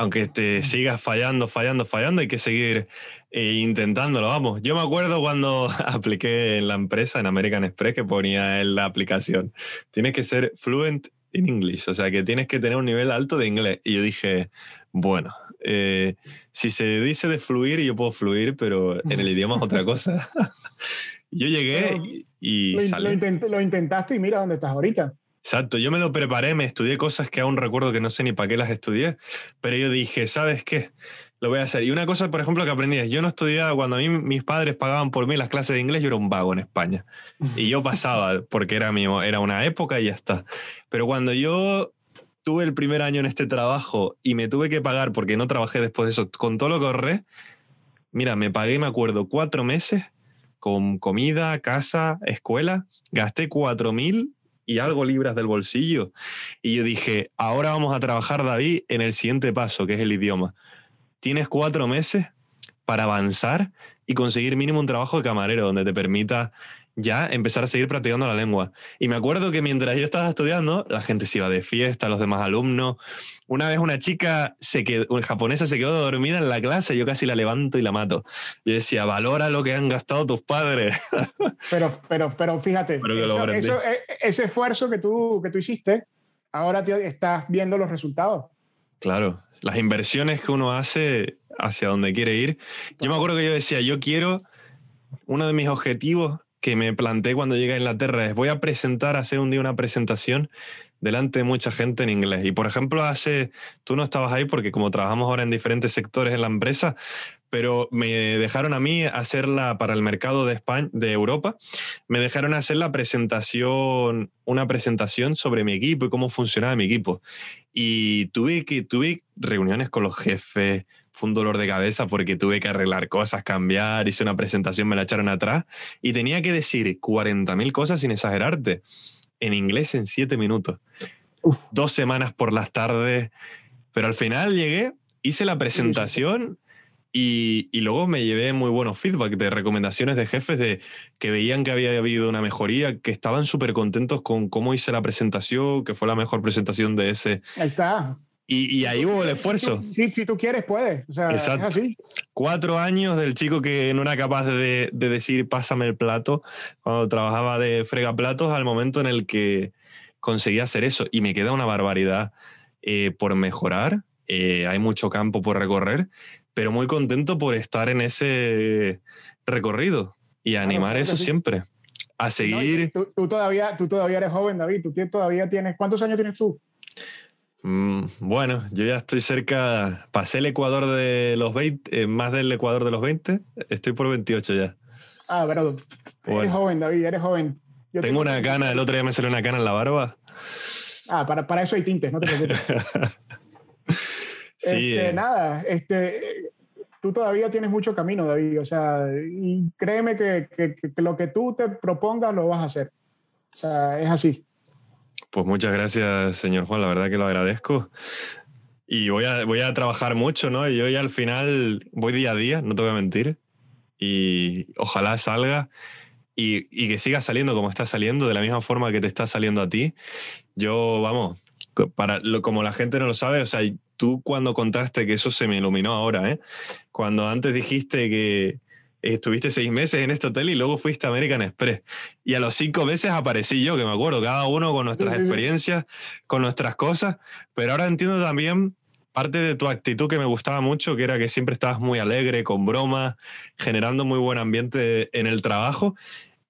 aunque te sigas fallando, fallando, fallando, hay que seguir eh, intentándolo, vamos. Yo me acuerdo cuando apliqué en la empresa, en American Express, que ponía en la aplicación, tienes que ser fluent in English, o sea, que tienes que tener un nivel alto de inglés. Y yo dije, bueno, eh, si se dice de fluir, yo puedo fluir, pero en el idioma es otra cosa. yo llegué y, lo intentaste y mira dónde estás ahorita. Exacto, yo me lo preparé, me estudié cosas que aún recuerdo que no sé ni para qué las estudié, pero yo dije, ¿sabes qué? Lo voy a hacer. Y una cosa, por ejemplo, que aprendí es, yo no estudiaba, cuando a mí mis padres pagaban por mí las clases de inglés, yo era un vago en España. Y yo pasaba, porque era, mi, era una época y ya está. Pero cuando yo tuve el primer año en este trabajo y me tuve que pagar, porque no trabajé después de eso, con todo lo que ahorré, mira, me pagué, me acuerdo, cuatro meses con comida, casa, escuela, gasté cuatro mil y algo libras del bolsillo. Y yo dije, ahora vamos a trabajar, David, en el siguiente paso, que es el idioma. Tienes cuatro meses para avanzar y conseguir mínimo un trabajo de camarero donde te permita ya empezar a seguir practicando la lengua. Y me acuerdo que mientras yo estaba estudiando, la gente se iba de fiesta, los demás alumnos. Una vez una chica se quedó, una japonesa se quedó dormida en la clase, yo casi la levanto y la mato. Yo decía, valora lo que han gastado tus padres. Pero, pero, pero fíjate, e, ese esfuerzo que tú, que tú hiciste, ahora estás viendo los resultados. Claro, las inversiones que uno hace hacia donde quiere ir. Yo me acuerdo que yo decía, yo quiero, uno de mis objetivos que me planteé cuando llegué a Inglaterra es voy a presentar, hacer un día una presentación delante de mucha gente en inglés. Y por ejemplo, hace, tú no estabas ahí porque como trabajamos ahora en diferentes sectores en la empresa, pero me dejaron a mí hacerla para el mercado de España, de Europa, me dejaron hacer la presentación, una presentación sobre mi equipo y cómo funcionaba mi equipo. Y tuve que tuve reuniones con los jefes, fue un dolor de cabeza porque tuve que arreglar cosas, cambiar, hice una presentación, me la echaron atrás y tenía que decir 40.000 cosas sin exagerarte, en inglés en 7 minutos. Dos semanas por las tardes, pero al final llegué, hice la presentación y, y, luego me llevé muy buenos feedback de recomendaciones de jefes de que veían que había habido una mejoría, que estaban súper contentos con cómo hice la presentación, que fue la mejor presentación de ese. Ahí está. Y, ahí hubo el esfuerzo. Sí, si tú quieres, puedes. O sea, Exacto. es así. Cuatro años del chico que no era capaz de, de, decir pásame el plato cuando trabajaba de frega platos al momento en el que conseguía hacer eso. Y me queda una barbaridad eh, por mejorar. Eh, hay mucho campo por recorrer, pero muy contento por estar en ese recorrido y animar eso siempre. A seguir. tú, tú, todavía, tú todavía eres joven, David. Tú todavía tienes. ¿Cuántos años tienes tú? Mm, bueno, yo ya estoy cerca, pasé el Ecuador de los 20, eh, más del Ecuador de los 20, estoy por 28 ya. Ah, pero eres joven, David, eres joven. tengo, una cana, el otro día me salió una cana en la barba. Ah, para, para eso hay tintes, no te preocupes. sí, este, eh. Nada, este, tú todavía tienes mucho camino, David, o sea, y créeme que, que, lo que tú te propongas lo vas a hacer. O sea, es así. Pues muchas gracias, señor Juan, la verdad que lo agradezco. Y voy a, voy a trabajar mucho, ¿no? Yo ya al final voy día a día, no te voy a mentir. Y ojalá salga y, y que siga saliendo como está saliendo, de la misma forma que te está saliendo a ti. Yo, vamos, para lo, como la gente no lo sabe, o sea, tú cuando contaste que eso se me iluminó ahora, ¿eh? Cuando antes dijiste que, estuviste seis meses en este hotel y luego fuiste a American Express. Y a los cinco meses aparecí yo, que me acuerdo, cada uno con nuestras experiencias, con nuestras cosas, pero ahora entiendo también parte de tu actitud que me gustaba mucho, que era que siempre estabas muy alegre, con bromas, generando muy buen ambiente en el trabajo.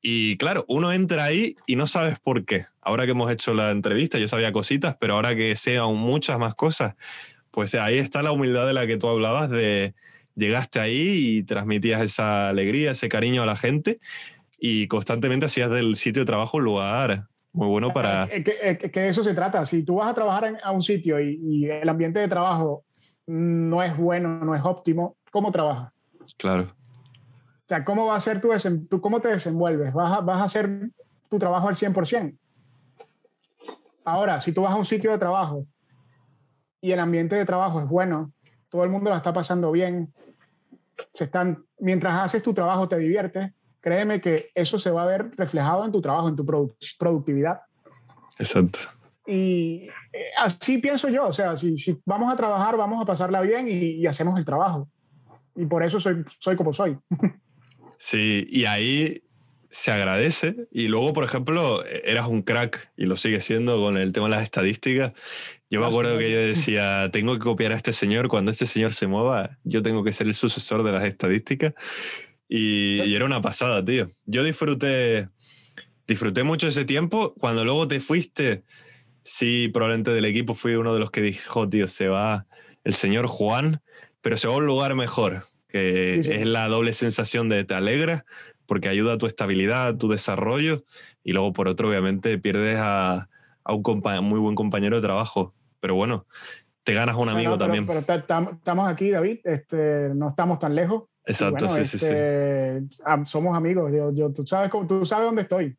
Y claro, uno entra ahí y no sabes por qué. Ahora que hemos hecho la entrevista, yo sabía cositas, pero ahora que sé aún muchas más cosas, pues ahí está la humildad de la que tú hablabas de, llegaste ahí y transmitías esa alegría, ese cariño a la gente y constantemente hacías del sitio de trabajo un lugar muy bueno para... Que, que, de eso se trata. Si tú vas a trabajar a un sitio y, el ambiente de trabajo no es bueno, no es óptimo, ¿cómo trabajas? Claro. O sea, ¿cómo va a ser tu, tú, cómo te desenvuelves? ¿Vas a, ¿Vas a hacer tu trabajo al 100%? Ahora, si tú vas a un sitio de trabajo y el ambiente de trabajo es bueno, todo el mundo la está pasando bien, se están, mientras haces tu trabajo te diviertes, créeme que eso se va a ver reflejado en tu trabajo, en tu productividad. Exacto. Y eh, así pienso yo, o sea, si, si, vamos a trabajar, vamos a pasarla bien y, y, hacemos el trabajo. Y por eso soy, soy como soy. Sí, y ahí se agradece. Y luego, por ejemplo, eras un crack y lo sigue siendo con el tema de las estadísticas. Yo me acuerdo que yo decía, tengo que copiar a este señor, cuando este señor se mueva, yo tengo que ser el sucesor de las estadísticas. Y, y era una pasada, tío. Yo disfruté, disfruté mucho ese tiempo. Cuando luego te fuiste, sí, probablemente del equipo fui uno de los que dijo, tío, se va el señor Juan, pero se va a un lugar mejor, que sí, sí. es la doble sensación de te alegra, porque ayuda a tu estabilidad, a tu desarrollo, y luego por otro, obviamente, pierdes a, a un muy buen compañero de trabajo. Pero bueno, te ganas un amigo pero, también. Pero estamos aquí, David, este, no estamos tan lejos. Exacto, bueno, sí, este, sí, sí. Somos amigos, yo, yo, tú, sabes, tú sabes dónde estoy.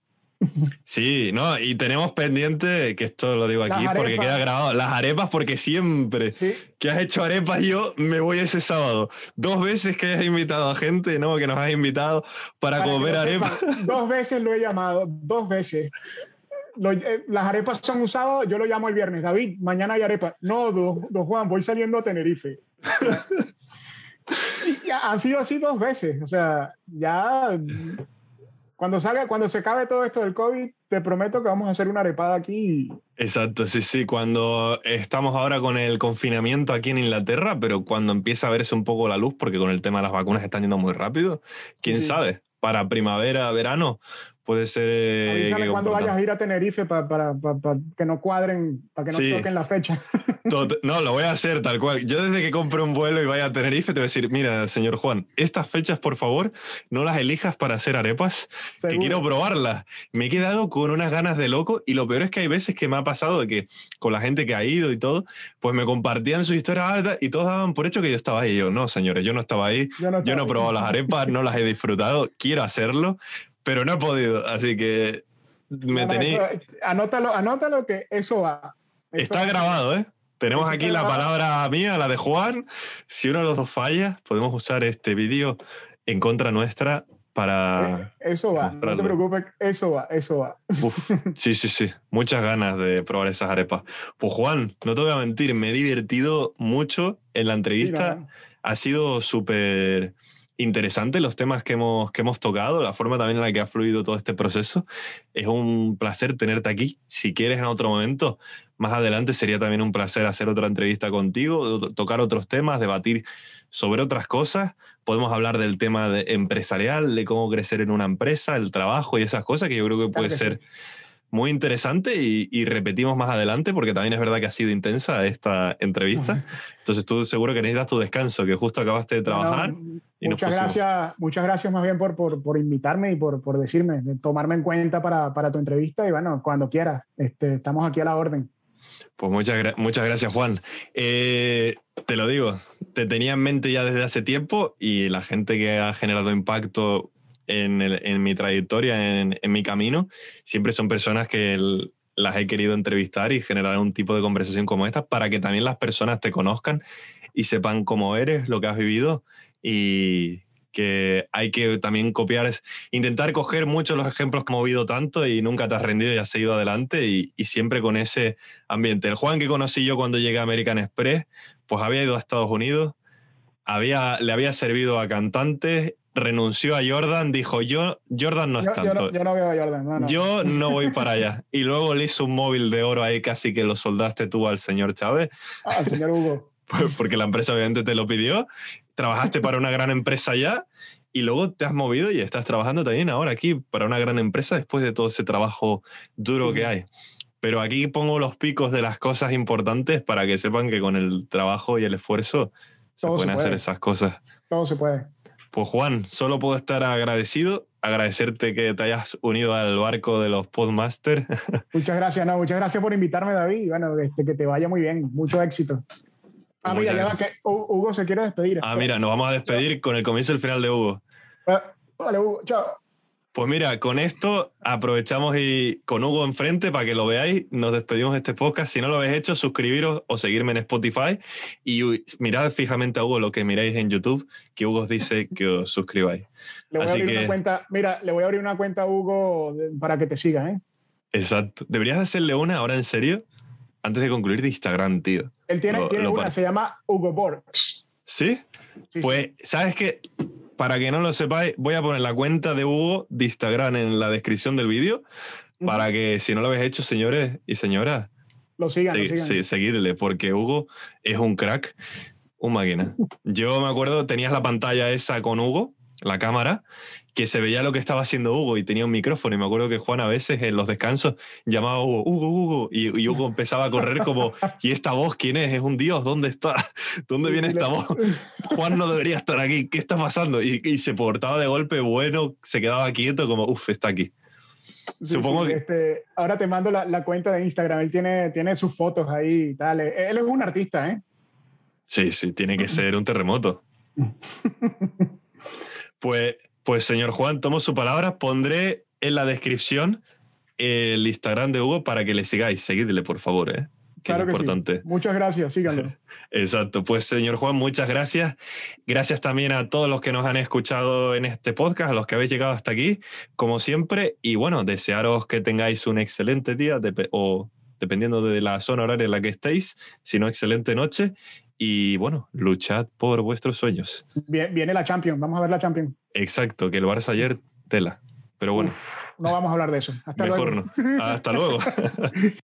Sí, no, y tenemos pendiente, que esto lo digo aquí porque queda grabado, las arepas, porque siempre sí. que has hecho arepas, yo me voy ese sábado. Dos veces que has invitado a gente, ¿no? Que nos has invitado para, para comer arepas. Dos veces lo he llamado, dos veces. Lo, eh, las arepas son un sábado, yo lo llamo el viernes. David, mañana hay arepas. No, don, don Juan, voy saliendo a Tenerife. y han sido así dos veces. O sea, ya cuando salga, cuando se acabe todo esto del COVID, te prometo que vamos a hacer una arepada aquí. Exacto, sí, sí. Cuando estamos ahora con el confinamiento aquí en Inglaterra, pero cuando empieza a verse un poco la luz, porque con el tema de las vacunas están yendo muy rápido, quién sí. sabe, para primavera, verano, puede ser. Avísame cuando vayas a ir a Tenerife para pa, pa, pa, que no cuadren, para que no sí. toquen la fecha. No, lo voy a hacer tal cual. Yo desde que compre un vuelo y vaya a Tenerife te voy a decir, mira, señor Juan, estas fechas, por favor, no las elijas para hacer arepas, ¿Seguro? que quiero probarlas. Me he quedado con unas ganas de loco y lo peor es que hay veces que me ha pasado de que con la gente que ha ido y todo, pues me compartían su historia alta y todos daban por hecho que yo estaba ahí. Y yo, no, señores, yo no estaba ahí, yo no, yo no he probado las arepas, no las he disfrutado, quiero hacerlo, pero no he podido, así que me tenéis... Anótalo, anótalo que eso va. Eso Está va. grabado, ¿eh? Tenemos aquí la palabra mía, la de Juan. Si uno de los dos falla, podemos usar este vídeo en contra nuestra para. Eh, eso va, mostrarlo. no te preocupes, eso va, eso va. Uf, sí, sí, sí. Muchas ganas de probar esas arepas. Pues Juan, no te voy a mentir, me he divertido mucho en la entrevista. Sí, no. Ha sido súper interesante los temas que hemos, que hemos tocado, la forma también en la que ha fluido todo este proceso. Es un placer tenerte aquí. Si quieres en otro momento, más adelante sería también un placer hacer otra entrevista contigo, tocar otros temas, debatir sobre otras cosas. Podemos hablar del tema de empresarial, de cómo crecer en una empresa, el trabajo y esas cosas que yo creo que puede claro que ser sí. Muy interesante y, y, repetimos más adelante porque también es verdad que ha sido intensa esta entrevista. Entonces tú seguro que necesitas tu descanso, que justo acabaste de trabajar. Bueno, y muchas, gracias, muchas gracias más bien por, por, por invitarme y por, por decirme, tomarme en cuenta para, para tu entrevista y bueno, cuando quieras, este, estamos aquí a la orden. Pues muchas, muchas gracias, Juan. Eh, te lo digo, te tenía en mente ya desde hace tiempo y la gente que ha generado impacto en, mi trayectoria, en, mi camino, siempre son personas que las he querido entrevistar y generar un tipo de conversación como esta para que también las personas te conozcan y sepan cómo eres, lo que has vivido y que hay que también copiar, es intentar coger muchos los ejemplos que hemos movido tanto y nunca te has rendido y has seguido adelante y, y, siempre con ese ambiente. El Juan que conocí yo cuando llegué a American Express, pues había ido a Estados Unidos, había, le había servido a cantantes, renunció a Jordan, dijo yo, Jordan no es yo, tanto. Yo no, yo no veo a Jordan, no, no. Yo no voy para allá. Y luego le hizo un móvil de oro ahí casi que lo soldaste tú al señor Chávez. Al señor Hugo. Porque la empresa obviamente te lo pidió trabajaste para una gran empresa ya y luego te has movido y estás trabajando también ahora aquí para una gran empresa después de todo ese trabajo duro que hay. Pero aquí pongo los picos de las cosas importantes para que sepan que con el trabajo y el esfuerzo se todo pueden se hacer esas cosas. Todo se puede. Pues Juan, solo puedo estar agradecido, agradecerte que te hayas unido al barco de los Podmasters. Muchas gracias, no, muchas gracias por invitarme, David. Bueno, este, que te vaya muy bien, mucho éxito. Ah, mira, ya va, que Hugo se quiere despedir. Ah, mira, nos vamos a despedir con el comienzo y el final de Hugo. Ah, vale, Hugo, chao. Pues mira, con esto aprovechamos y con Hugo enfrente para que lo veáis, nos despedimos de este podcast. Si no lo habéis hecho, suscribiros o seguirme en Spotify y mirad fijamente a Hugo lo que miráis en YouTube, que Hugo os dice que os suscribáis. Le voy Así a abrir que... una cuenta, mira, le voy a abrir una cuenta a Hugo para que te siga, ¿eh? Exacto. ¿Deberías hacerle una ahora en serio? antes de concluir, de Instagram, tío. Él tiene, Lo- tiene lo una, se llama Hugo Borgs. ¿Sí? Sí, Pues, ¿sabes qué? Para que no lo sepáis, voy a poner la cuenta de Hugo de Instagram en la descripción del vídeo, para que si no lo habéis hecho, señores y señoras, Lo sigan, lo seguidle, porque Hugo es un crack, un máquina. Yo me acuerdo, tenías la pantalla esa con Hugo, la cámara, que se veía lo que estaba haciendo Hugo y tenía un micrófono. Y me acuerdo que Juan a veces en los descansos llamaba a Hugo, Hugo, Hugo, y, y Hugo empezaba a correr como, ¿y esta voz quién es? Es un dios, ¿dónde está? ¿Dónde viene esta voz? Juan no debería estar aquí, ¿qué está pasando? Y, y se portaba de golpe bueno, se quedaba quieto como, uff, está aquí. Sí, Supongo sí, que- este, ahora te mando la, la cuenta de Instagram. Él tiene, tiene sus fotos ahí y tal. Él él es un artista, ¿eh? Sí, sí, tiene que ser un terremoto. Pues, pues señor Juan, tomo su palabra. Pondré en la descripción el Instagram de Hugo para que le sigáis. Seguidle, por favor, ¿eh? Que Claro es que sí. importante. Muchas gracias, síganlo. Exacto. Pues señor Juan, muchas gracias. Gracias también a todos los que nos han escuchado en este podcast, a los que habéis llegado hasta aquí, como siempre. Y bueno, desearos que tengáis un excelente día o dependiendo de la zona horaria en la que estéis, si no, excelente noche. Y bueno, luchad por vuestros sueños. Vie- Viene la Champions, vamos a ver la Champions. Exacto, que el Barça ayer, tela. Pero bueno, No vamos a hablar de eso. Hasta mejor luego. no. Hasta luego.